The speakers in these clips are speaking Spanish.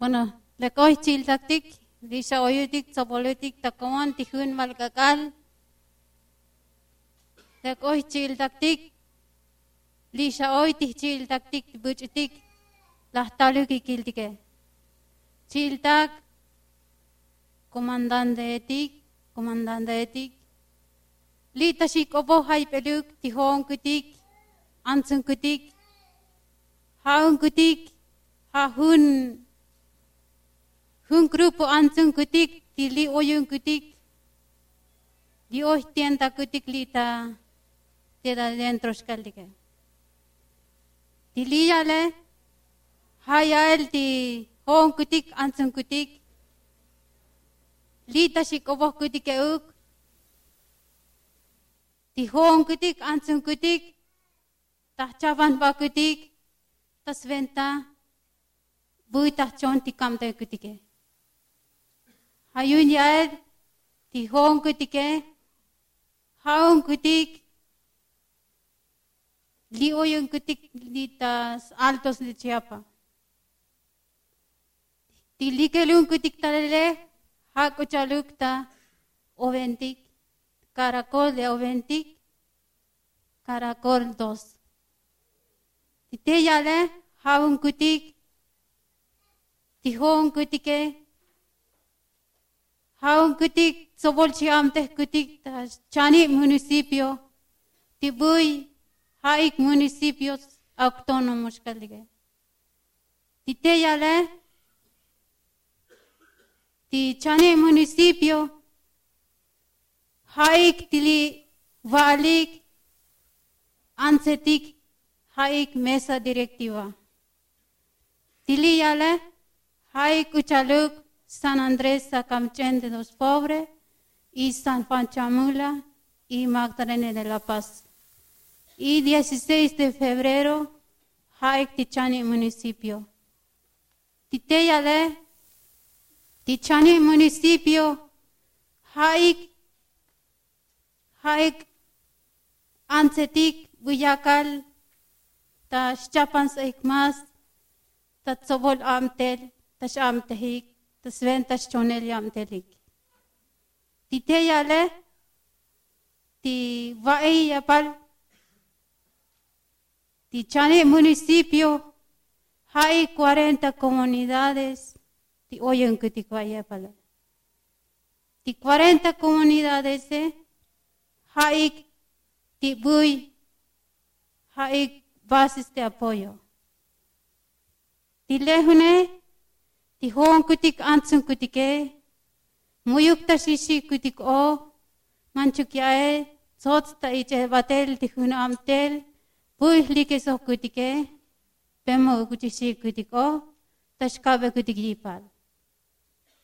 Bueno, la coy chiltaktik, lisha oyutik, tzapolutik, takamon, tijun, malkakal. La coy chiltaktik, lisha oy tichiltaktik, buchitik, lahtaluki kiltike. Chiltak, comandante etik, comandante etik. Lita shik opo haipeluk, tihon kutik, antsun kutik, haun kutik, hahun hun grupo anzun kutik tili li oyun kutik. Di oh tienda kutik lita te da dentro skaldike ti li yale haya el ti hon kutik anzun kutik. Lita shik obo kutik e uk. Ti hon kutik anzun kutik. Ta chavan ba kutik. Ta sventa buita chon ti kamte kutike. kutik e. Hayun yaed, ti hong kutike, haung kutik, li oyun kutik li tas altos de Chiapa. Ti likelun kutik talele, hako chaluk ta oventik, caracol de oventik, caracol dos. Ti te yale, haung kutik, ti hong kutike, ہاؤ کتی کتی چھ منیسی پیو تی بئی ہائی منیس پیو اکتونا مشکل گئے تیا تی چانی منیسی پیو ہائی تلی انتی ہائی میس ڈیری ولی آل ہائکالک San Andrés Sacamchen de los Pobres y San Juan Chamula y Magdalena de la Paz. Y 16 de febrero, Haik Tichani municipio. Titeyale, Tichani municipio, Haik, Haik Ansetik, Buyakal, ta Chapan Saikmas, ta Tsobol Amtel, ta Shamtehik, ta Sven ta Chonel Yamtelik. Titeyale, ti Vaei Yapal, Tichane municipio hay 40 comunidades ti oyen que ti pala. Ti 40 comunidades hay ti bui hay bases de apoyo. Ti lehune Ti hoon kutik antsun kutike, muyuk ta shishi kutik o, manchuk yae, zot ta iche vatel ti hun amtel, buih like so kutike, pemo kutishi kutik o, ta shkabe kutik yipal.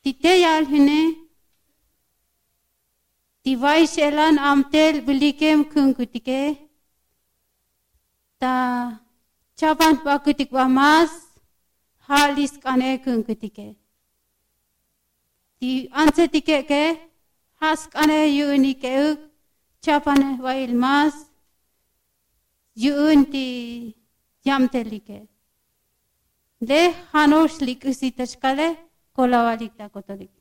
Ti te yal hune, ti vaish elan amtel bulikem kun kutike, ta chaban pa kutik wa mas, halis kane kun kutike. Ti anse tike ke, has kane yuni ke uk, chapane wa ilmas, yun ti yam telike. De hanos likusitashkale kolawalik ta kotolik.